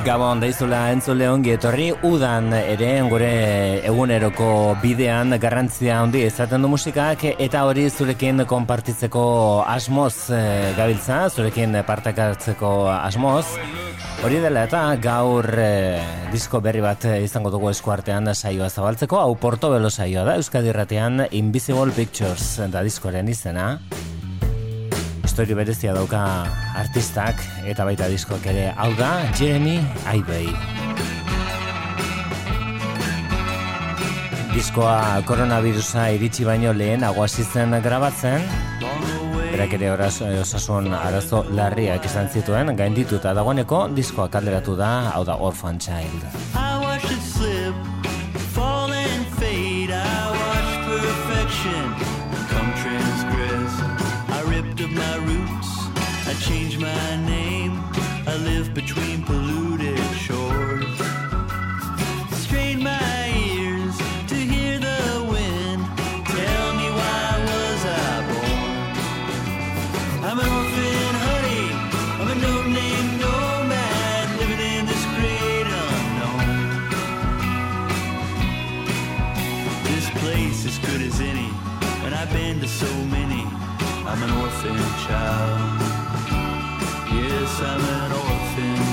Gabon daizula entzule ongi etorri udan ere gure eguneroko bidean garrantzia handi izaten du musikak eta hori zurekin konpartitzeko asmoz e, gabiltza, zurekin partakatzeko asmoz. Hori dela eta gaur e, disko berri bat izango dugu eskuartean saioa zabaltzeko, hau portobelo saioa da, Euskadi Ratean Invisible Pictures da diskoren izena historia berezia dauka artistak eta baita diskoak ere. Hau da Jeremy Aibey. Diskoa koronavirusa iritsi baino lehen aguasitzen grabatzen. Berak ere osasun arazo larriak izan zituen gaindituta dagoeneko diskoa kalderatu da hau da Orphan Child between polluted shores. Strain my ears to hear the wind. Tell me why was I born? I'm an orphan, honey. I'm a no-name nomad living in this great unknown. This place is good as any, and I've been to so many. I'm an orphan child. I'm an orphan.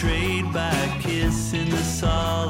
Betrayed by a kiss in the solemn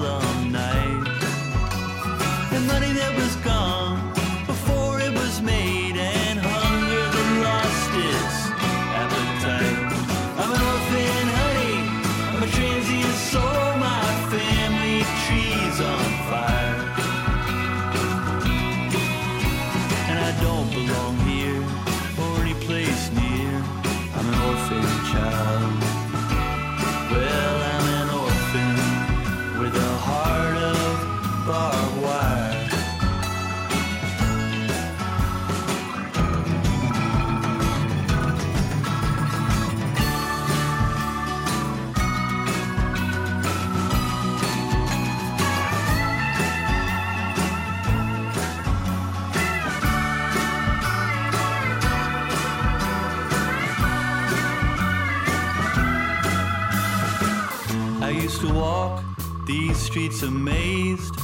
streets amazed,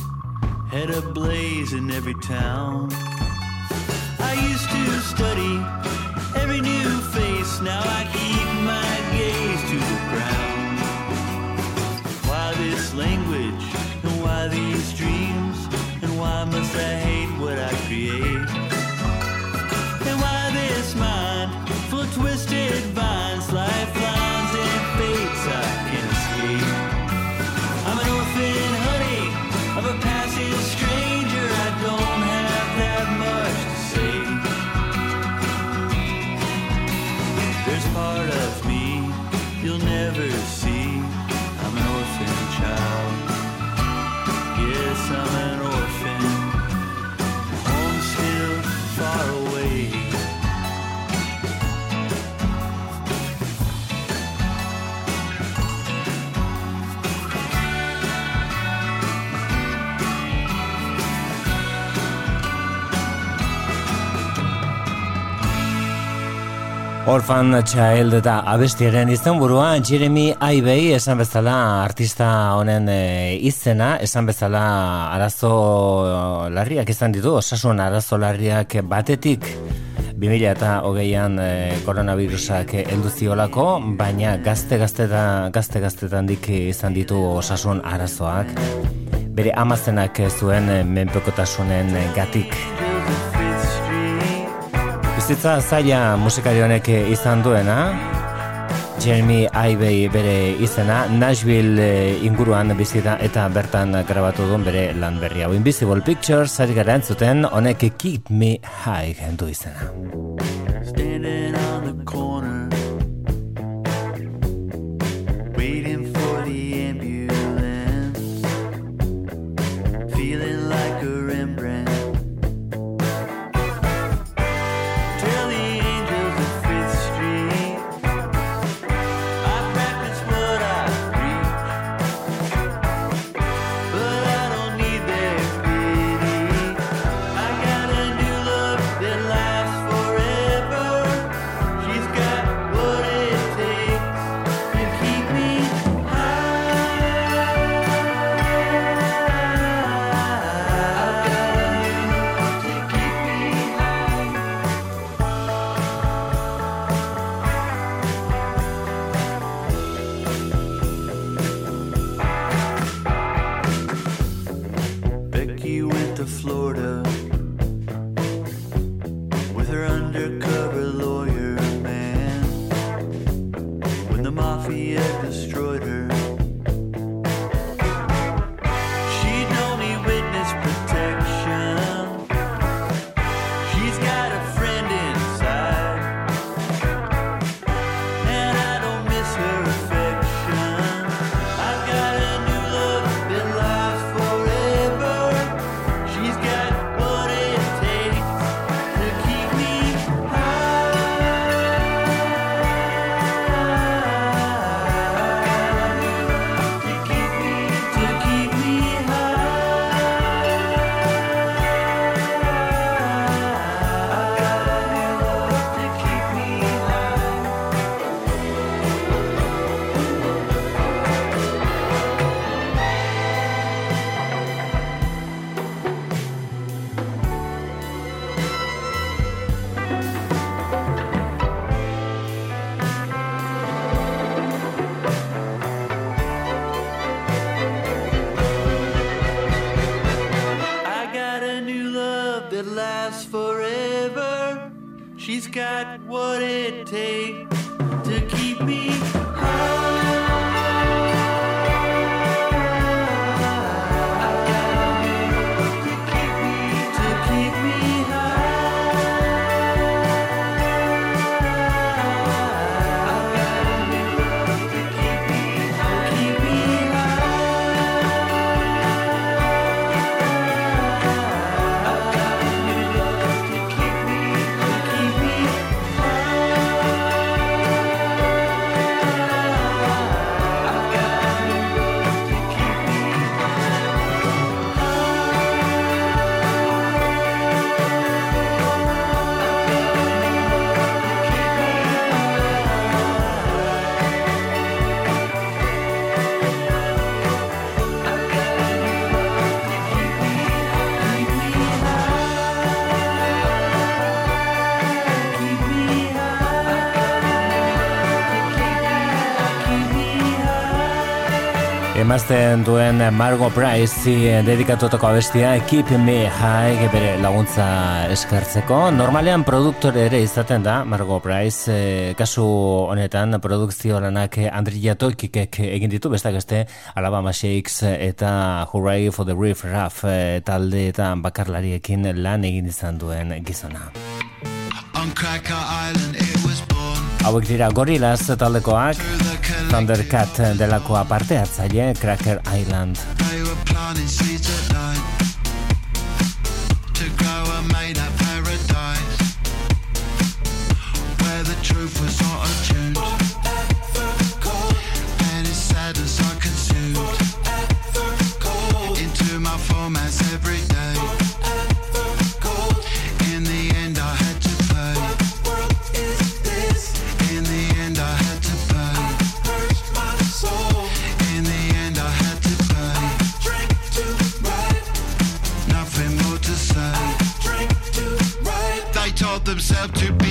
head ablaze in every town. I used to study every new face, now Orphan Child eta abestiaren izan burua Jeremy Aibey esan bezala artista honen e, izena, esan bezala arazo larriak izan ditu, osasun arazo larriak batetik 2000 eta hogeian e, koronavirusak elduziolako, baina gazte gaztetan, gazte gaztetan dik izan ditu osasun arazoak, bere amazenak zuen menpekotasunen gatik. Bizitza zaila musikari honek izan duena. Jeremy Ivey bere izena, Nashville eh, inguruan bizita eta bertan grabatu duen bere lan berri hau. Invisible Pictures, zari gara entzuten, honek Keep Me High du izena. Emazten duen Margot Price dedikatutako abestia Keep Me High bere laguntza eskartzeko. Normalean produktor ere izaten da Margot Price. E, kasu honetan produkzio lanak Andri Tokikek egin ditu, bestak este Alabama Shakes eta Hooray for the Reef Raff e, talde eta bakarlariekin lan egin izan duen gizona. On Cracker Island Hauek dira gorilaz taldekoak Thundercat delakoa parte hartzaile Cracker Island accepted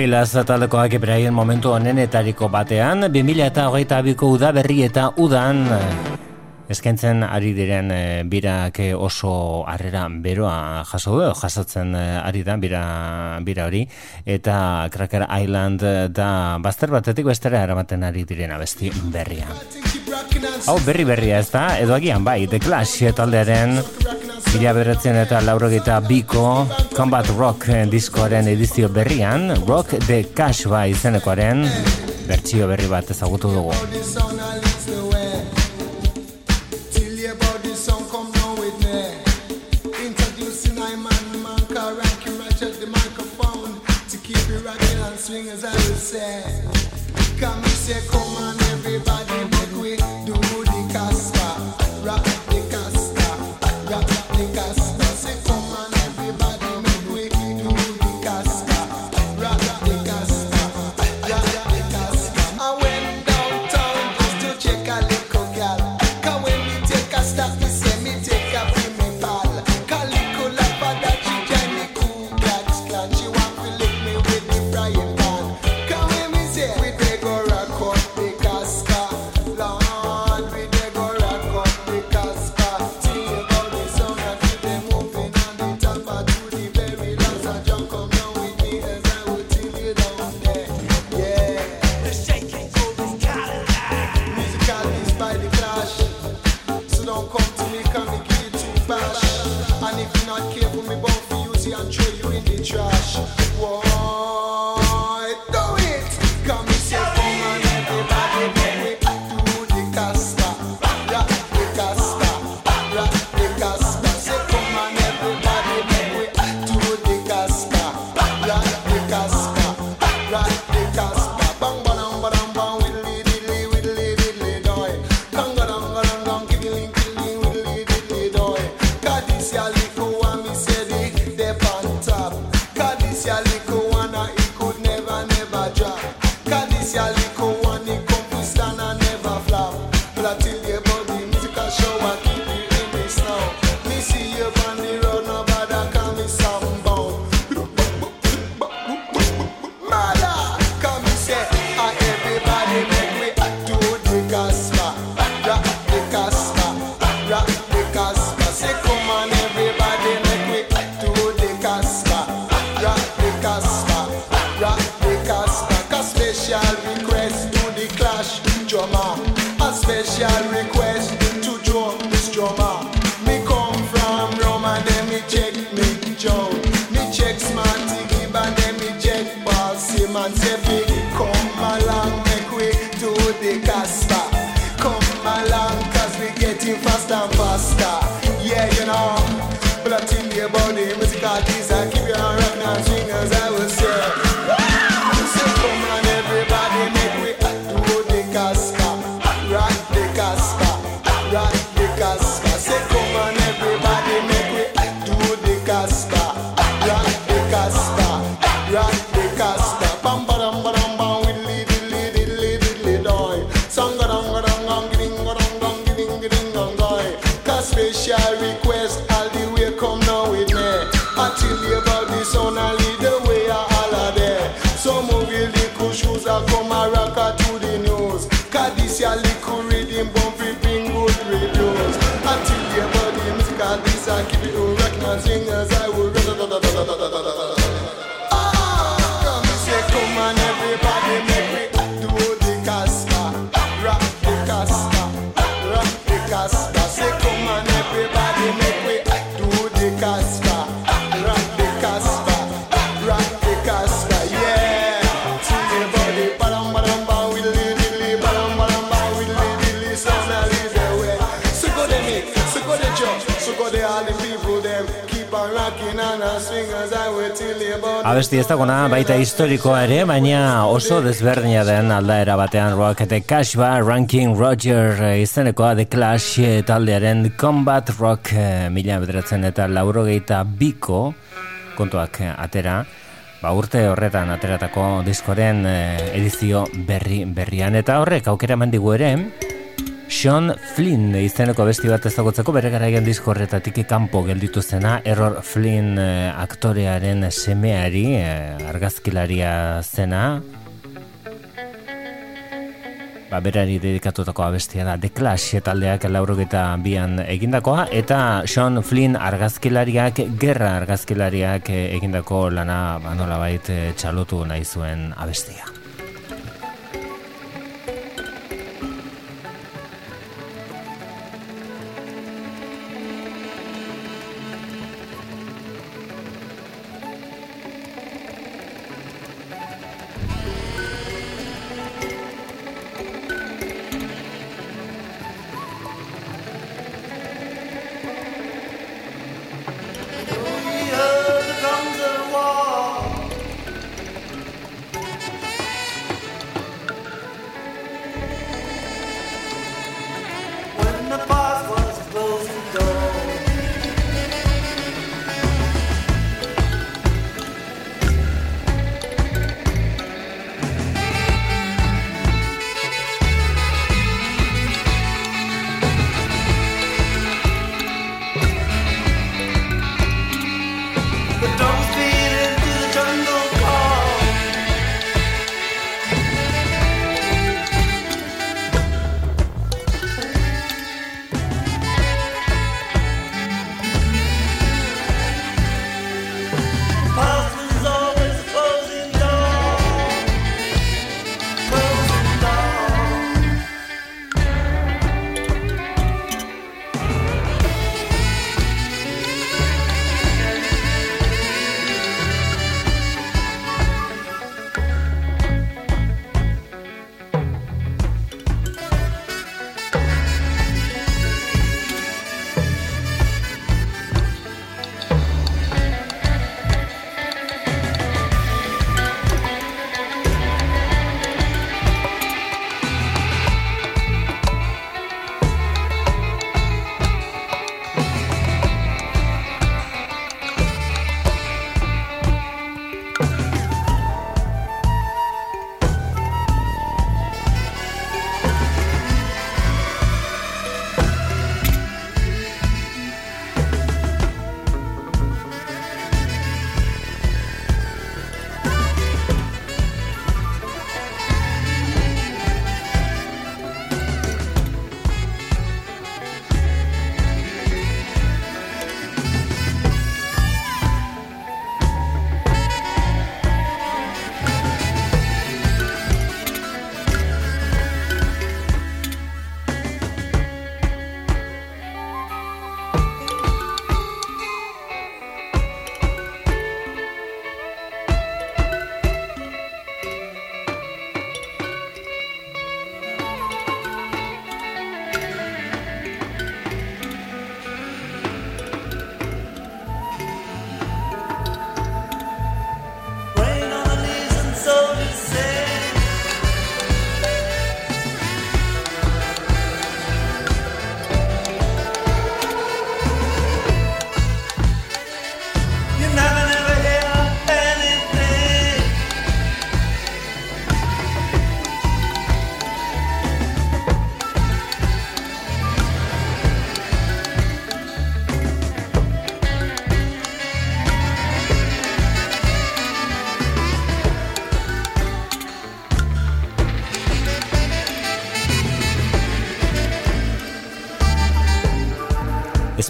Gorillaz taldekoak beraien momentu honenetariko batean, 2008ko udaberri eta udan. Eskaintzen ari diren eh, birak oso harrera beroa jaso du, jasotzen eh, ari da bira, bira hori, eta Cracker Island eh, da bazter batetik bestera eramaten ari direna besti berria. Hau berri berria ez da, edo agian bai, The Clash taldearen Mila bederatzen eta laurogeita biko Combat Rock eh, diskoaren edizio berrian Rock the Cash ba izenekoaren bertsio berri bat ezagutu dugu. abesti ez dagona, baita historikoa ere, baina oso desberdina den aldaera batean rock eta kasba, ranking Roger eh, izenekoa The Clash eh, taldearen combat rock eh, mila bederatzen eta laurogeita biko kontuak atera. Ba urte horretan ateratako diskoren edizio berri berrian. Eta horrek aukera mandigu ere, Sean Flynn izeneko besti bat ezagutzeko bere garaian disko horretatik kanpo gelditu zena. Error Flynn eh, aktorearen semeari eh, argazkilaria zena. Ba, berari dedikatutako abestia da. The Clash taldeak laurogeta bian egindakoa. Eta Sean Flynn argazkilariak gerra argazkilariak eh, egindako lana ba, nolabait txalotu nahi zuen abestia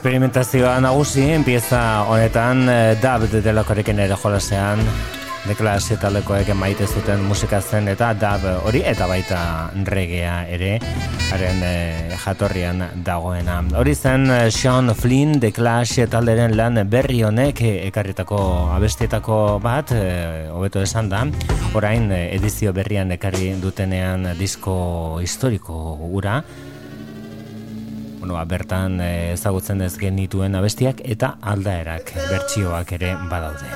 Experimentazioa nagusi, pieza honetan eh, dab delakorekin ere jolasean deklarazio taldekoek maite zuten musika zen eta dab hori eta baita regea ere haren eh, jatorrian dagoena. Hori zen eh, Sean Flynn deklarazio talderen lan berri honek ekarritako abestietako bat, hobeto esan da, orain edizio berrian ekarri dutenean disko historiko ura, bueno, ba, bertan eh, ezagutzen ez genituen abestiak eta aldaerak bertsioak ere badaude.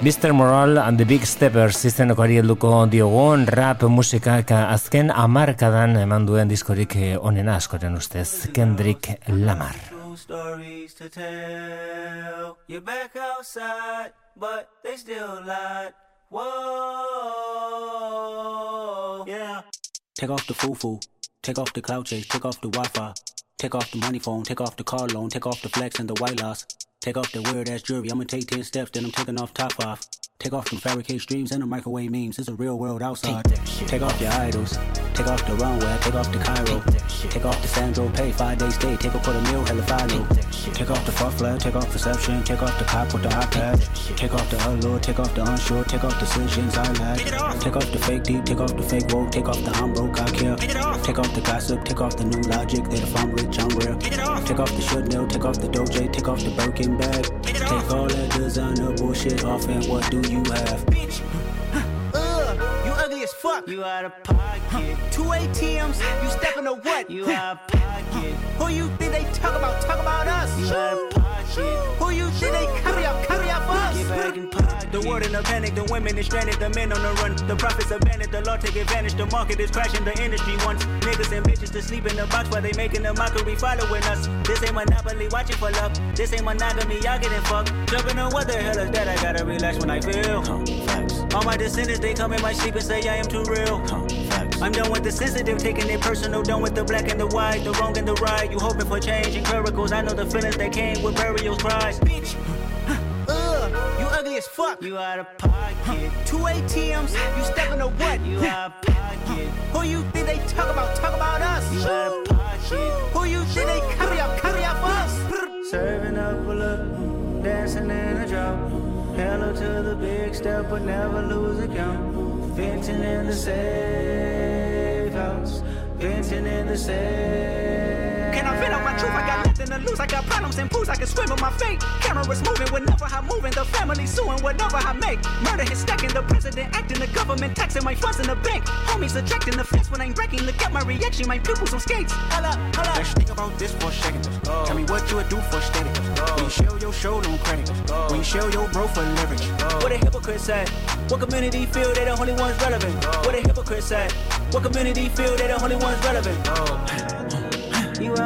Mr. Moral and the Big Steppers izeneko ari helduko diogun rap musikak azken amarkadan eman duen diskorik eh, onena askoren ustez Kendrick Lamar. Stories to tell You're back outside But they still lie Whoa Yeah Take off the foo-foo Take off the cloud chase, take off the Wi-Fi. Take off the money phone, take off the car loan, take off the flex and the white loss. Take off the weird ass jewelry, I'ma take 10 steps, then I'm taking off top off. Take off them fabricated streams and the microwave memes. It's a real world outside. Take off your idols. Take off the runway. Take off the Cairo. Take off the Sandro Pay. Five days stay. Take a quarter meal. Hella follow. Take off the fuck flag. Take off perception. Take off the cop with the iPad. Take off the allure. Take off the unsure. Take off decisions I lack. Take off the fake deep. Take off the fake woke. Take off the I'm broke. I care. Take off the gossip. Take off the new logic. That if I'm rich, I'm real. Take off the should know. Take off the doje. Take off the Birkin bag. Take all that designer bullshit off and what do you have? Bitch, ugh, you ugly as fuck. You out of pocket. Two ATMs, you stepping to what? You out of pocket. Who you think they talk about? Talk about us. You out of pocket. Who you think they carry up? Carry up us. Get back in pocket. The world in a panic, the women is stranded, the men on the run. The profits abandoned, the law take advantage. The market is crashing, the industry wants niggas and bitches to sleep in the box while they making a mockery following us. This ain't monopoly, watching for love. This ain't monogamy, y'all getting fucked. Jumping on what the hell is that? I gotta relax when I feel. All my descendants, they come in my sleep and say I am too real. I'm done with the sensitive, taking it personal. Done with the black and the white, the wrong and the right. You hoping for change and miracles. I know the feelings that came with burial cries. Bitch, ugh, you ugly as fuck. You out of pocket. Two ATMs, you stepping to what? You out of pocket. Who you think they talk about? Talk about us. You out of pocket. Who you think they carry up? Carry up us. Serving up a look, dancing in a drop. Hello to the big step, but never lose account. Venting in the safe house, venting in the safe. Can I vent out my truth? I got nothing to lose. I got problems and pools. I can swim with my fate. Cameras moving whenever I'm moving. The family suing whatever I make. Murder is stacking. The president acting. The government taxing my funds in the bank. Homies ejecting the fence when I'm wrecking. Look at my reaction. My pupils on skates. Hold up. Let's think about this for a second. Tell me what you would do for steady. When you show your show, no credit. When you show your bro for leverage. What a hypocrite said. What community feel they the only ones relevant? What a hypocrite said. What community feel they the only ones relevant?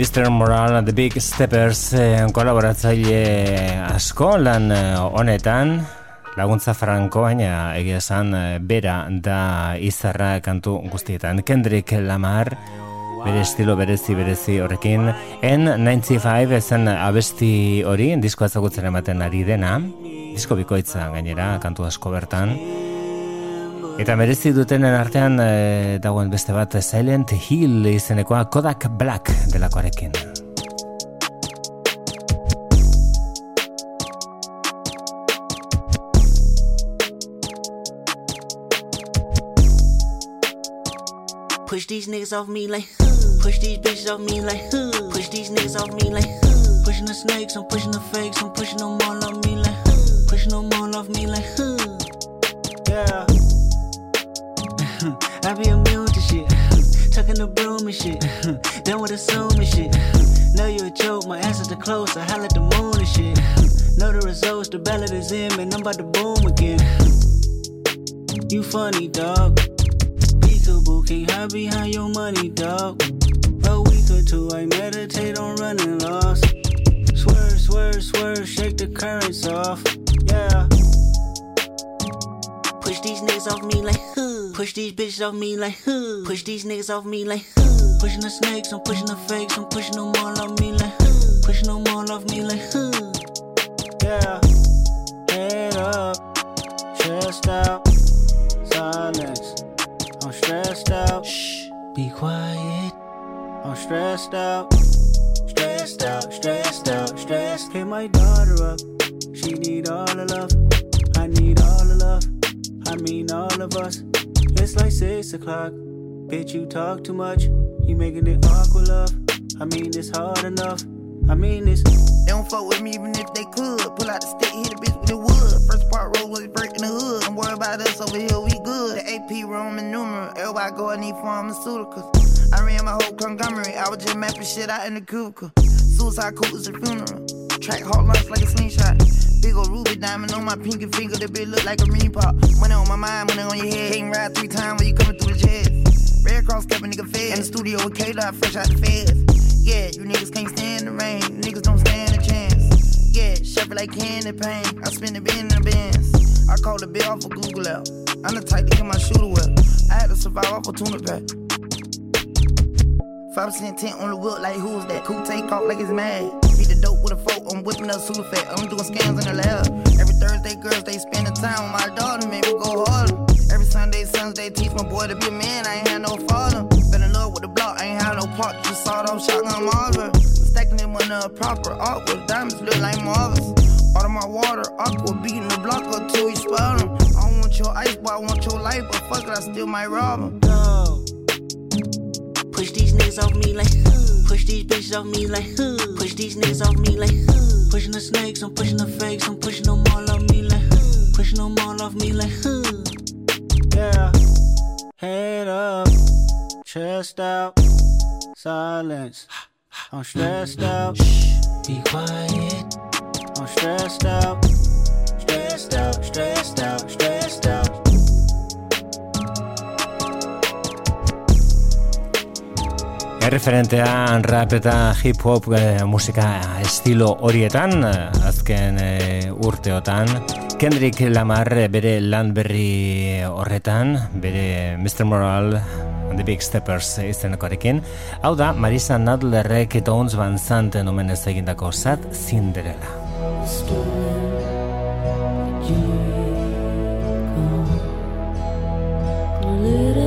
Mr. Moral and the Big Steppers eh, kolaboratzaile asko lan eh, honetan. Laguntza franko baina egia esan eh, bera da izarra kantu guztietan. Kendrick Lamar bere estilo berezi berezi horrekin. N95 ezen abesti hori disko ezagutzen ematen ari dena. Disko bikoitza gainera kantu asko bertan Eta merezi dutenen artean e, dagoen beste bat eh, Silent Hill izenekoa Kodak Black delakoarekin. Push these niggas off me like. Push these bitches off me like. Push these niggas off me like. Pushing the snakes, I'm pushing the fakes, I'm pushing them all off me like. Pushing them all off me like. Yeah. I be immune to shit. Tucking the broom and shit. Done with assuming shit. Know you a joke, my answers the close. I holler at the moon and shit. Know the results, the ballot is in, man. I'm about to boom again. You funny, dog. Peekaboo, can't hide behind your money, dog. A week or two, I meditate on running lost. Swerve, swerve, swerve, shake the currents off. Yeah. Push these niggas off me like huh. Push these bitches off me like huh. Push these niggas off me like huh. Pushing the snakes, I'm pushing the fakes, I'm pushing them all off me like huh. Pushing them all off me like huh. Yeah. Head up, chest out, silence. I'm stressed out. Shh, be quiet. I'm stressed out, stressed out, stressed out, stressed. Hit my daughter up. She need all the love. I need all the love. I mean all of us. It's like six o'clock. Bitch, you talk too much. You making it awkward, love. I mean it's hard enough. I mean this. They don't fuck with me even if they could. Pull out the stick, hit a bitch with the wood. First part roll was break in the hood. Don't worry about us over here, we good. The AP Roman numeral. Everybody go, I need pharmaceuticals. I ran my whole conglomerate. I was just mapping shit out in the cubicle. Suicide cool is a funeral. Track hard lunch like a slingshot. Big ol' ruby diamond on my pinky finger. That bitch look like a mini pop. Money on my mind, money on your head. Can't ride three times when you coming through the chest. Red Cross kept a nigga fed. In the studio with K-Dot, fresh out the feds. Yeah, you niggas can't stand the rain. Niggas don't stand a chance. Yeah, shuffle like candy pain. I spend the bin in the bins. I call the bill off of Google out. I'm the type to get my shooter well. I had to survive off a tuna pack. 5% tent on the whip, like who's that? Cool take off like it's mad. Beat the dope with a fork, I'm whipping up super fat. I'm doing scams in the lab. Every Thursday, girls, they spending time with my daughter, make me go harder. Every Sunday, Sunday, teach my boy to be a man, I ain't had no father. Been in love with the block, I ain't had no part, just sawed off shotgun marver. Stacking them on the proper art with diamonds look like marvels. Out of my water, aqua, beating the block up till we spell them. I don't want your ice, but I want your life, but fuck it, I still might rob them. Go. Push these niggas off me like huh. Push these bitches off me like huh. Push these niggas off me like huh. Pushing the snakes, I'm pushing the fakes, I'm pushing them all off me like huh. Pushing them all off me like huh. Yeah. Head up, chest out, silence. I'm stressed out, Be quiet. I'm stressed out, stressed out, stressed out, stressed out. Erreferentea rap eta hip hop eh, musika estilo horietan eh, azken eh, urteotan. Kendrick Lamar bere lan berri horretan bere Mr. Moral and the Big Steppers izenekoarekin. Hau da Marisa Nadlerrek Ons Van Zanten omenez egindako Sad Cinderella. Little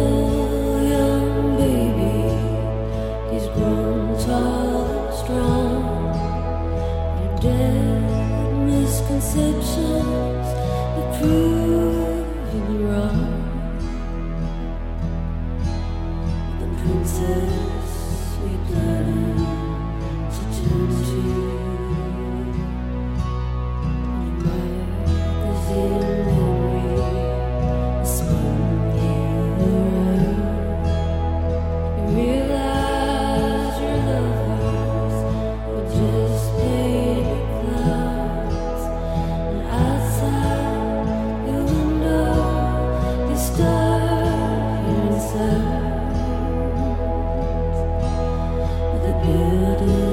With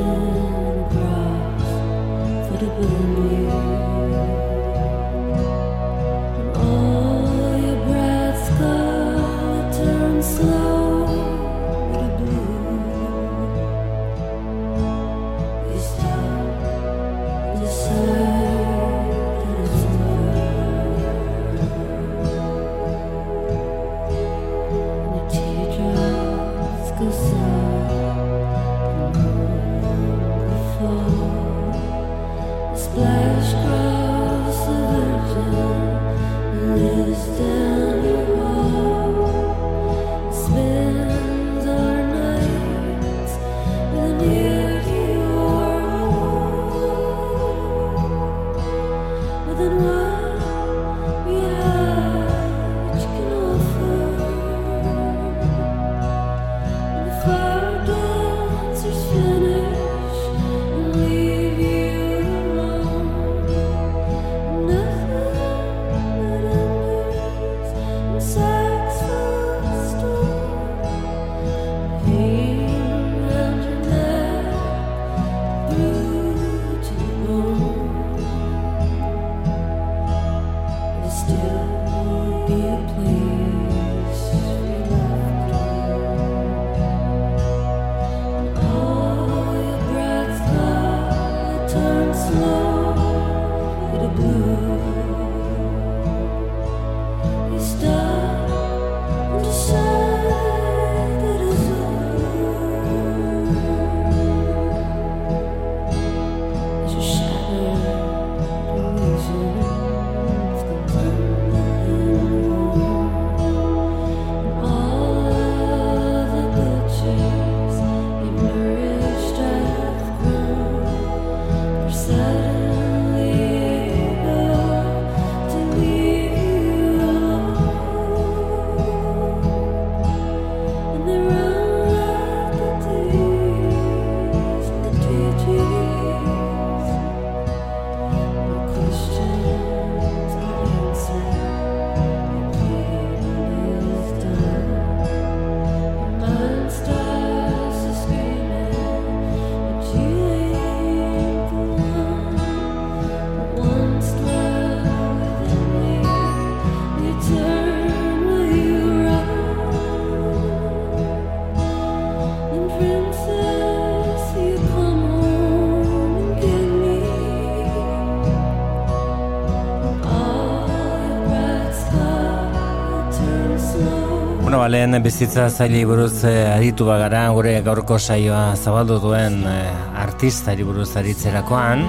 Bueno, balen bizitza zaili buruz eh, aritu bagara, gure gaurko saioa zabaldu duen eh, artistari buruz aritzerakoan.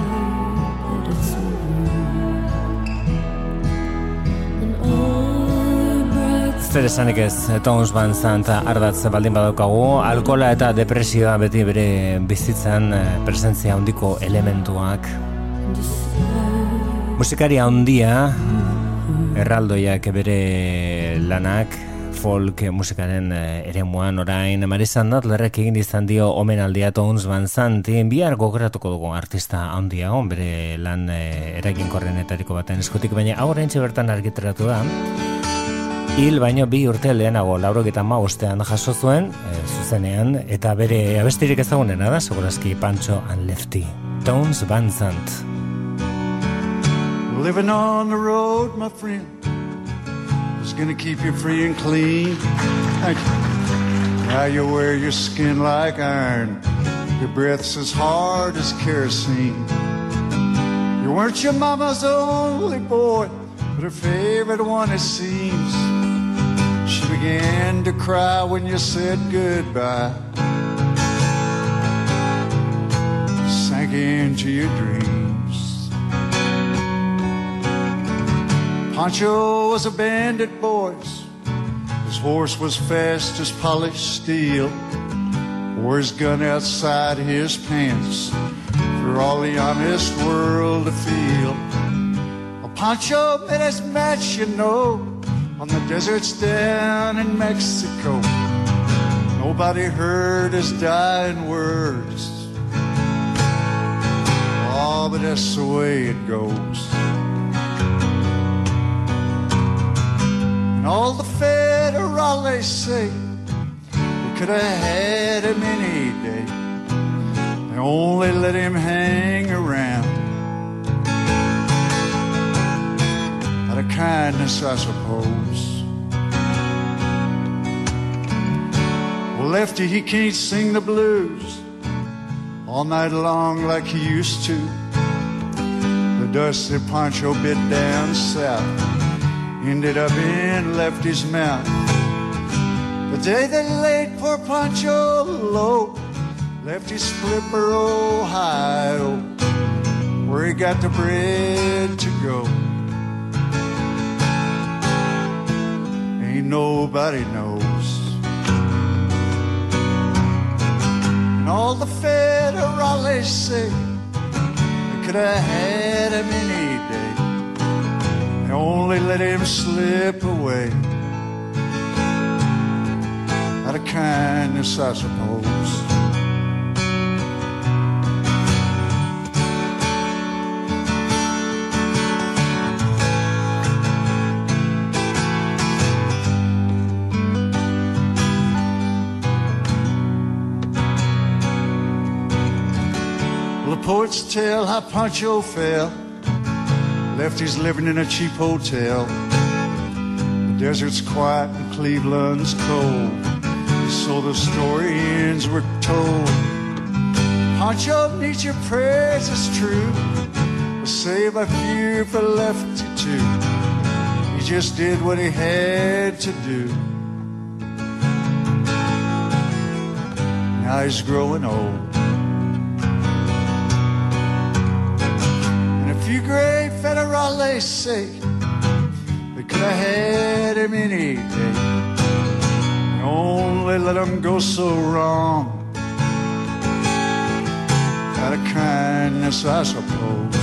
Zer esanik ez, Tones Van Sant ardatz baldin badaukagu, alkola eta depresioa beti bere bizitzan eh, presentzia handiko elementuak. Musikari handia, erraldoiak bere lanak, folk musikaren eh, eremuan orain, Marisa Nadlerrek egin izan dio omenaldia Tones Van Santi, bihar gogoratuko dugu artista handia, on bere lan eh, eraginkorrenetariko baten eskutik, baina aurrein bertan argitaratu da, Hil baino bi urte lehenago lauro eta ma ostean jaso zuen, e, zuzenean, eta bere abestirik ezagunena da, segurazki Pancho and Lefty. Tones Van Sant. Living on the road, my friend, is gonna keep you free and clean. Now you wear your skin like iron, your breath's as hard as kerosene. You weren't your mama's only boy, but her favorite one it seems. She began to cry when you said goodbye. Sank into your dreams. Pancho was a bandit, boys. His horse was fast as polished steel. Wore his gun outside his pants for all the honest world to feel. Pancho met his match, you know, on the deserts down in Mexico. Nobody heard his dying words. Oh, but that's the way it goes. And all the federales say we could have had him any day. They only let him hang around. Kindness, I suppose. Well, Lefty, he can't sing the blues all night long like he used to. The dusty poncho bit down south ended up in Lefty's mouth. The day they laid poor Pancho low, Lefty Flipper, Ohio, where he got the bread to go. Nobody knows. And all the federales say they could have had him any day. They only let him slip away. Out of kindness, I suppose. Poets tell how Pancho fell. Lefty's living in a cheap hotel. The desert's quiet and Cleveland's cold. So the story ends were told. Pancho needs your prayers, it's true. But save a few for Lefty too. He just did what he had to do. Now he's growing old. Federales say they could have had him any day. They only let him go so wrong. Out of kindness, I suppose.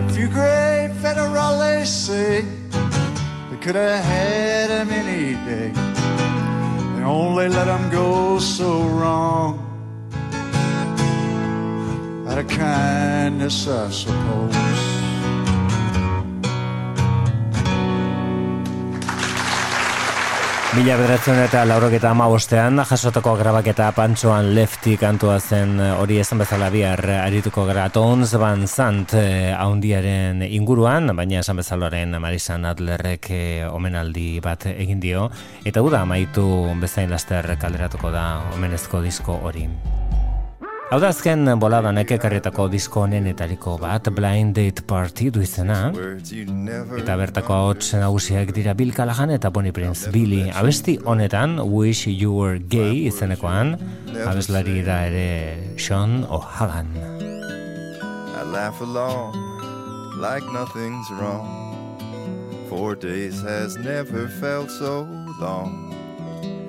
A few great federales say they could have had him any day. They only let him go so wrong. Out of kindness, I suppose. Mila bederatzen eta laurogeta ama jasotako grabaketa pantsoan lefti kantua zen eh, hori esan bezala bihar arituko gara Tones Van Sant eh, haundiaren inguruan, baina esan bezalaren Marisan Adlerrek eh, omenaldi bat egin dio, eta uda amaitu bezain laster kaleratuko da omenezko disko hori. Hau da azken boladan ekekarretako disko honenetariko bat, Blind Date Party du izena. Eta bertako ahots nagusiak dira Bill Callahan eta Bonnie Prince Billy. Abesti honetan, Wish You Were Gay izenekoan, abeslari da ere Sean O'Hagan. I laugh along like nothing's wrong. Four days has never felt so long.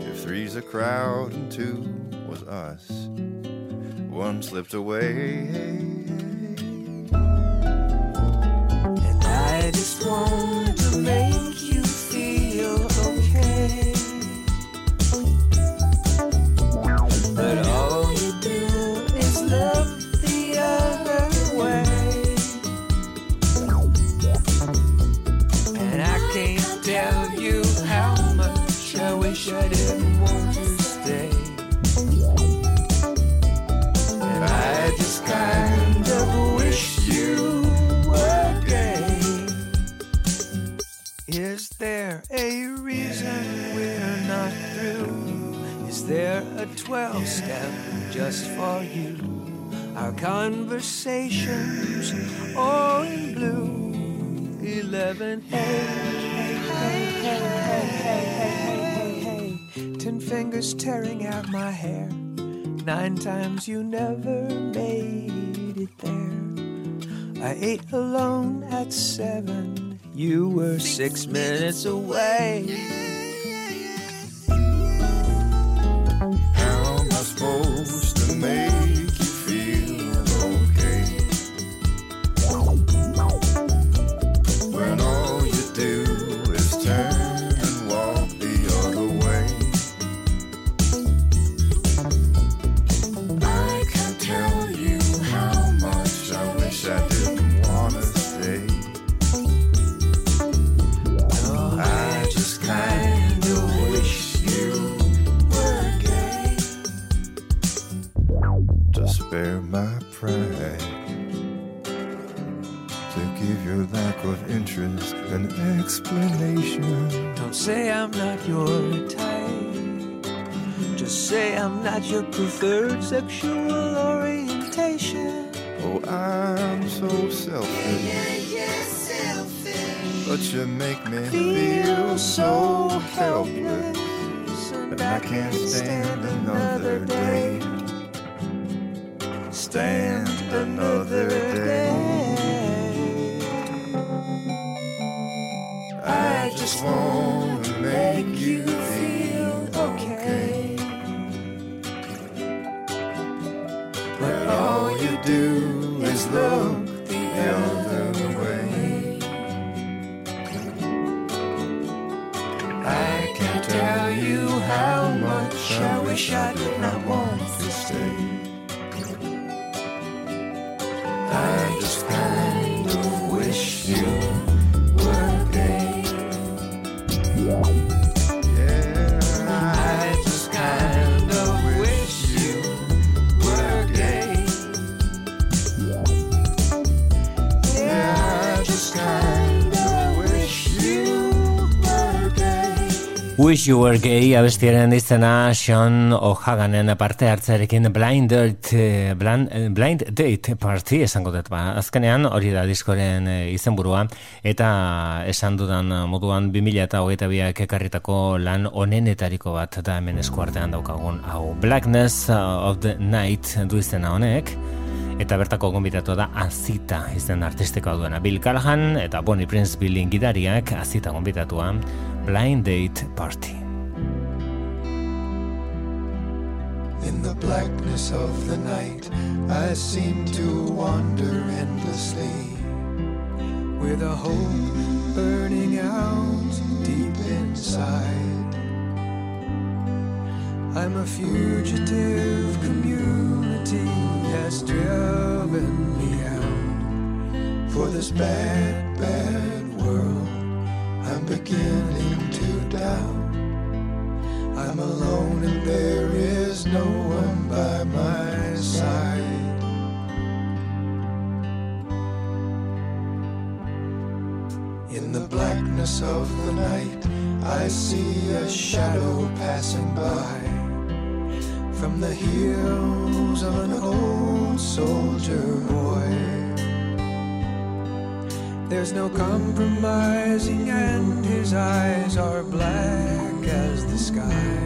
If three's a crowd and two was us, one slipped away. Conversations all in blue. 11 hey, hey, hey, hey, hey, hey, hey, hey, hey. Ten fingers tearing out my hair. Nine times you never made it there. I ate alone at seven. You were six minutes away. Say your preferred sexual orientation. Oh, I'm so selfish, but you make me feel so helpless, and I can't stand another day. Stand another day. I just want Wish You Were Gay abestiaren izena Sean O'Haganen parte hartzearekin Blind Date, eh, Blind, eh, Blind Date Party esango dut ba. Azkenean hori da diskoren eh, izenburua eta esan dudan moduan 2000 eta hogeita biak ekarritako lan onenetariko bat da hemen eskuartean daukagun hau Blackness of the Night du izena honek eta bertako gonbidatu da Azita izen artistikoa duena Bill Callahan eta Bonnie Prince Billing gidariak Azita gonbidatua Blind Date Party In the blackness of the night, I seem to wander endlessly. With a hope burning out deep inside. I'm a fugitive, community has driven me out. For this bad, bad world, I'm beginning to doubt. I'm alone and there is no one by my side. In the blackness of the night, I see a shadow passing by. From the heels of an old soldier boy. There's no compromising, and his eyes are black as the sky.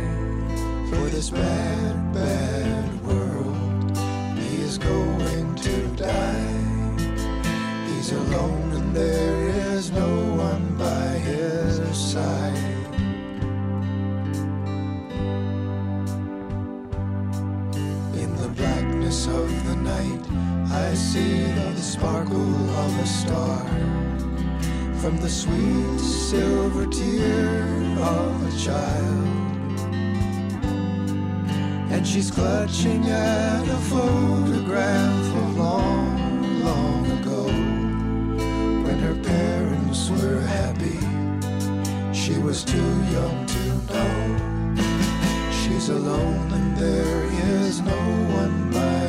For this bad, bad world, he is going to die. He's alone, and there is no one by his side. Of the night, I see the sparkle of a star from the sweet silver tear of a child. And she's clutching at a photograph of long, long ago when her parents were happy. She was too young to know. She's alone and there is no one by